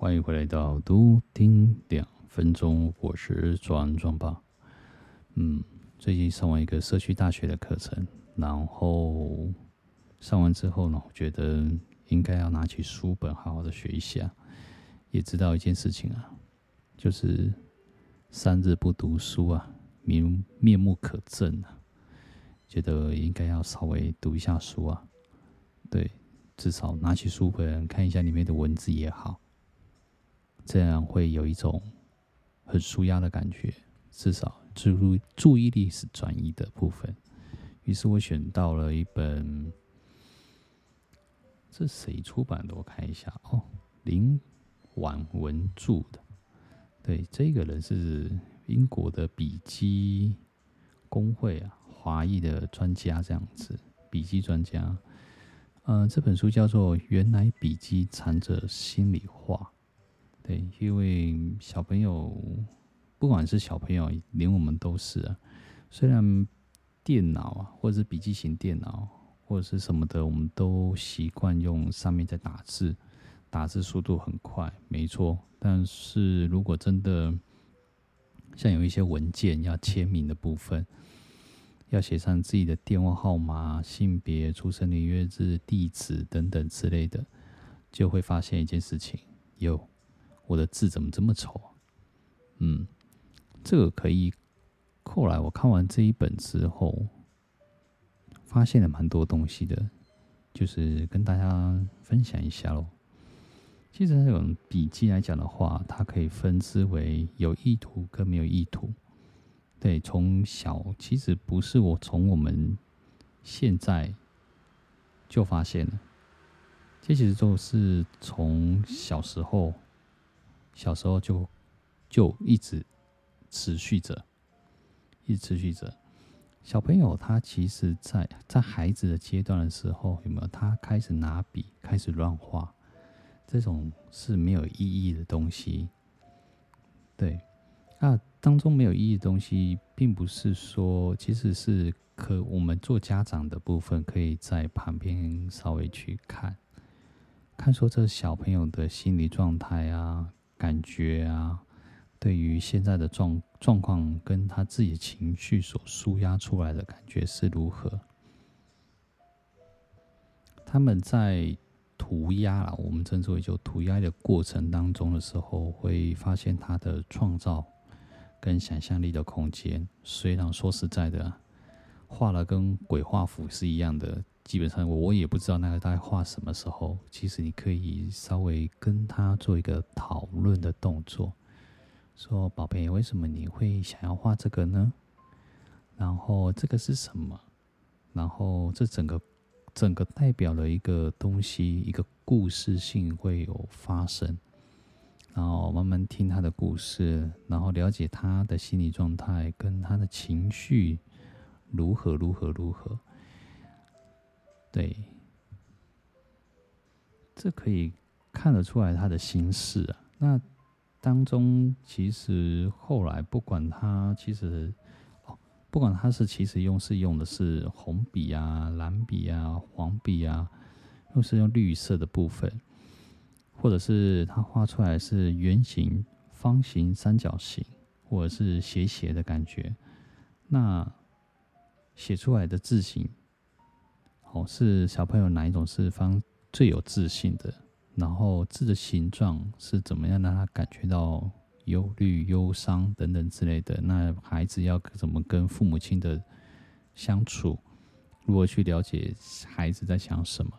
欢迎回来到读听两分钟，我是壮壮爸。嗯，最近上完一个社区大学的课程，然后上完之后呢，我觉得应该要拿起书本好好的学一下。也知道一件事情啊，就是三日不读书啊，面面目可憎啊。觉得应该要稍微读一下书啊，对，至少拿起书本看一下里面的文字也好。这样会有一种很舒压的感觉，至少注意注意力是转移的部分。于是我选到了一本，这谁出版的？我看一下哦，林婉文著的。对，这个人是英国的笔迹公会啊，华裔的专家这样子，笔记专家。呃，这本书叫做《原来笔记藏着心里话》。对，因为小朋友，不管是小朋友，连我们都是啊。虽然电脑啊，或者是笔记型电脑，或者是什么的，我们都习惯用上面在打字，打字速度很快，没错。但是如果真的像有一些文件要签名的部分，要写上自己的电话号码、性别、出生年月日、地址等等之类的，就会发现一件事情，有。我的字怎么这么丑啊？嗯，这个可以。后来我看完这一本之后，发现了蛮多东西的，就是跟大家分享一下喽。其实这种笔记来讲的话，它可以分之为有意图跟没有意图。对，从小其实不是我从我们现在就发现了，这其实都是从小时候。小时候就就一直持续着，一直持续着。小朋友他其实在在孩子的阶段的时候，有没有他开始拿笔开始乱画？这种是没有意义的东西。对，那当中没有意义的东西，并不是说其实是可我们做家长的部分，可以在旁边稍微去看，看说这小朋友的心理状态啊。感觉啊，对于现在的状状况跟他自己的情绪所纾压出来的感觉是如何？他们在涂鸦啊，我们称之为就涂鸦的过程当中的时候，会发现他的创造跟想象力的空间。虽然说实在的，画了跟鬼画符是一样的。基本上我也不知道那个大概画什么时候。其实你可以稍微跟他做一个讨论的动作，说：“宝贝，为什么你会想要画这个呢？然后这个是什么？然后这整个整个代表了一个东西，一个故事性会有发生。然后慢慢听他的故事，然后了解他的心理状态跟他的情绪如何如何如何。”对，这可以看得出来他的心事啊。那当中其实后来不管他其实哦，不管他是其实用是用的是红笔啊、蓝笔啊、黄笔啊，又是用绿色的部分，或者是他画出来是圆形、方形、三角形，或者是斜斜的感觉，那写出来的字形。哦，是小朋友哪一种是方最有自信的？然后字的形状是怎么样让他感觉到忧虑、忧伤等等之类的？那孩子要怎么跟父母亲的相处？如何去了解孩子在想什么？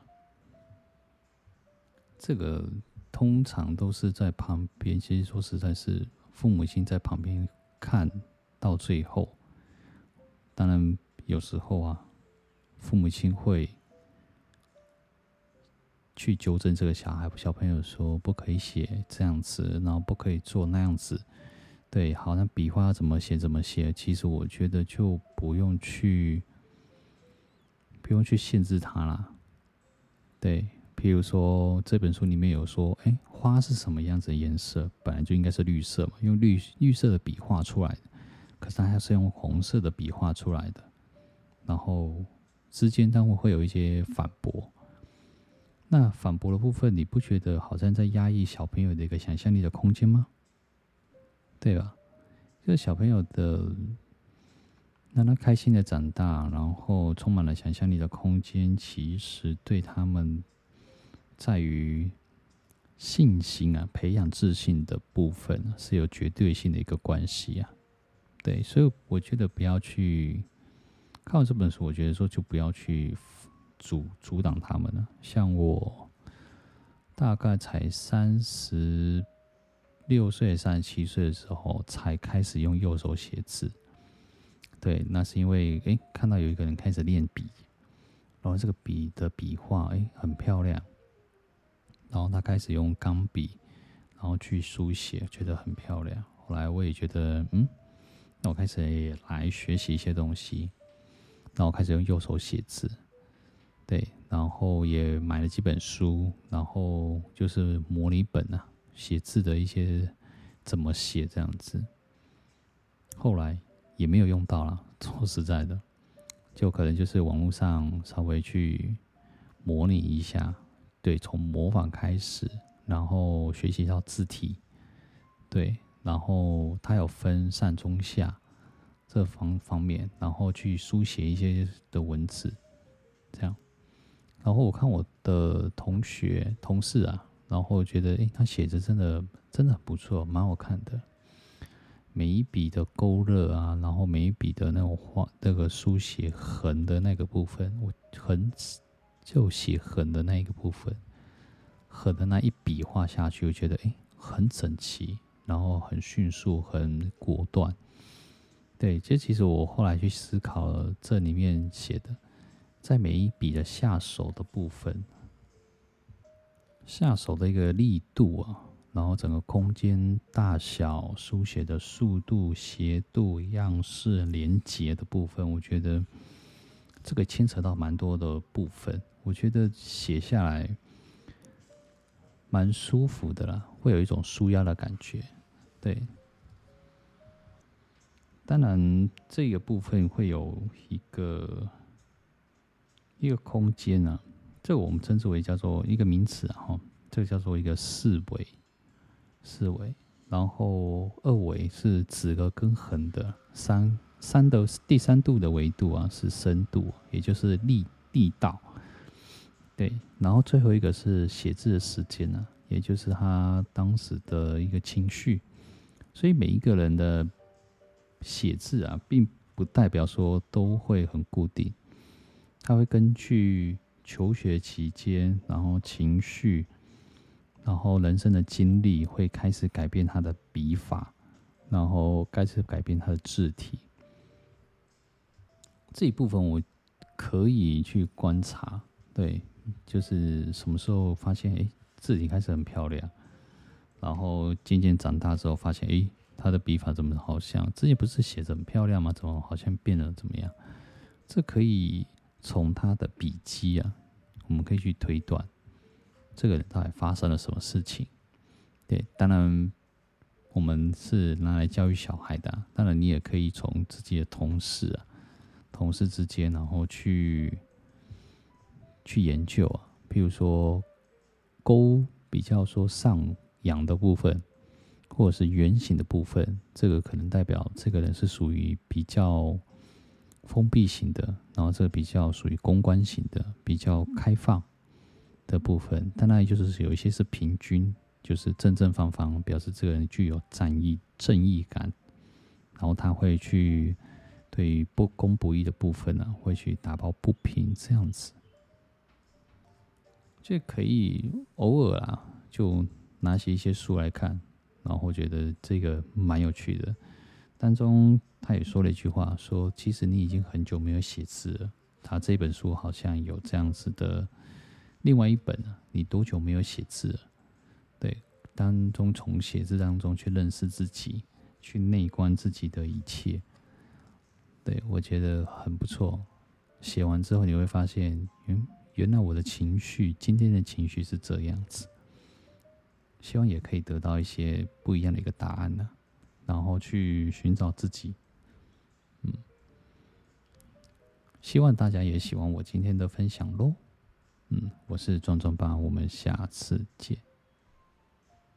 这个通常都是在旁边，其实说实在，是父母亲在旁边看到最后。当然，有时候啊。父母亲会去纠正这个小孩，小朋友说不可以写这样子，然后不可以做那样子。对，好像笔画要怎么写怎么写。其实我觉得就不用去，不用去限制他啦。对，譬如说这本书里面有说，哎，花是什么样子的颜色？本来就应该是绿色嘛，用绿绿色的笔画出来的。可是他还是用红色的笔画出来的，然后。之间当然会有一些反驳，那反驳的部分，你不觉得好像在压抑小朋友的一个想象力的空间吗？对吧？这个小朋友的让他开心的长大，然后充满了想象力的空间，其实对他们在于信心啊，培养自信的部分是有绝对性的一个关系啊。对，所以我觉得不要去看完这本书，我觉得说就不要去。阻阻挡他们了？像我大概才三十六岁、三十七岁的时候，才开始用右手写字。对，那是因为哎，看到有一个人开始练笔，然后这个笔的笔画哎很漂亮，然后他开始用钢笔，然后去书写，觉得很漂亮。后来我也觉得嗯，那我开始也来学习一些东西，然后开始用右手写字。对，然后也买了几本书，然后就是模拟本啊，写字的一些怎么写这样子。后来也没有用到了，说实在的，就可能就是网络上稍微去模拟一下，对，从模仿开始，然后学习到字体，对，然后它有分上中下这方方面，然后去书写一些的文字，这样。然后我看我的同学、同事啊，然后觉得，诶，他写的真的真的很不错，蛮好看的。每一笔的勾勒啊，然后每一笔的那种画，那个书写横的那个部分，我横就写横的那一个部分，横的那一笔画下去，我觉得，诶，很整齐，然后很迅速，很果断。对，这其实我后来去思考了这里面写的。在每一笔的下手的部分，下手的一个力度啊，然后整个空间大小、书写的速度、斜度、样式、连结的部分，我觉得这个牵扯到蛮多的部分。我觉得写下来蛮舒服的啦，会有一种舒压的感觉。对，当然这个部分会有一个。一个空间啊，这我们称之为叫做一个名词啊，哈，这个叫做一个四维，四维，然后二维是指的跟横的，三三的第三度的维度啊是深度，也就是力力道，对，然后最后一个是写字的时间呢，也就是他当时的一个情绪，所以每一个人的写字啊，并不代表说都会很固定。他会根据求学期间，然后情绪，然后人生的经历，会开始改变他的笔法，然后开始改变他的字体。这一部分我可以去观察，对，就是什么时候发现，哎，字体开始很漂亮，然后渐渐长大之后发现，哎，他的笔法怎么好像之前不是写着很漂亮吗？怎么好像变了？怎么样？这可以。从他的笔迹啊，我们可以去推断这个人到底发生了什么事情。对，当然我们是拿来教育小孩的，当然你也可以从自己的同事啊、同事之间，然后去去研究啊，譬如说勾比较说上扬的部分，或者是圆形的部分，这个可能代表这个人是属于比较。封闭型的，然后这个比较属于公关型的，比较开放的部分。当然，就是有一些是平均，就是正正方方，表示这个人具有正义、正义感。然后他会去对于不公不义的部分呢，会去打抱不平这样子。这可以偶尔啊，就拿起一些书来看，然后我觉得这个蛮有趣的。当中，他也说了一句话，说：“其实你已经很久没有写字了。”他这本书好像有这样子的另外一本，你多久没有写字了？对，当中从写字当中去认识自己，去内观自己的一切。对，我觉得很不错。写完之后你会发现，嗯，原来我的情绪，今天的情绪是这样子。希望也可以得到一些不一样的一个答案呢。然后去寻找自己，嗯，希望大家也喜欢我今天的分享喽。嗯，我是壮壮爸，我们下次见。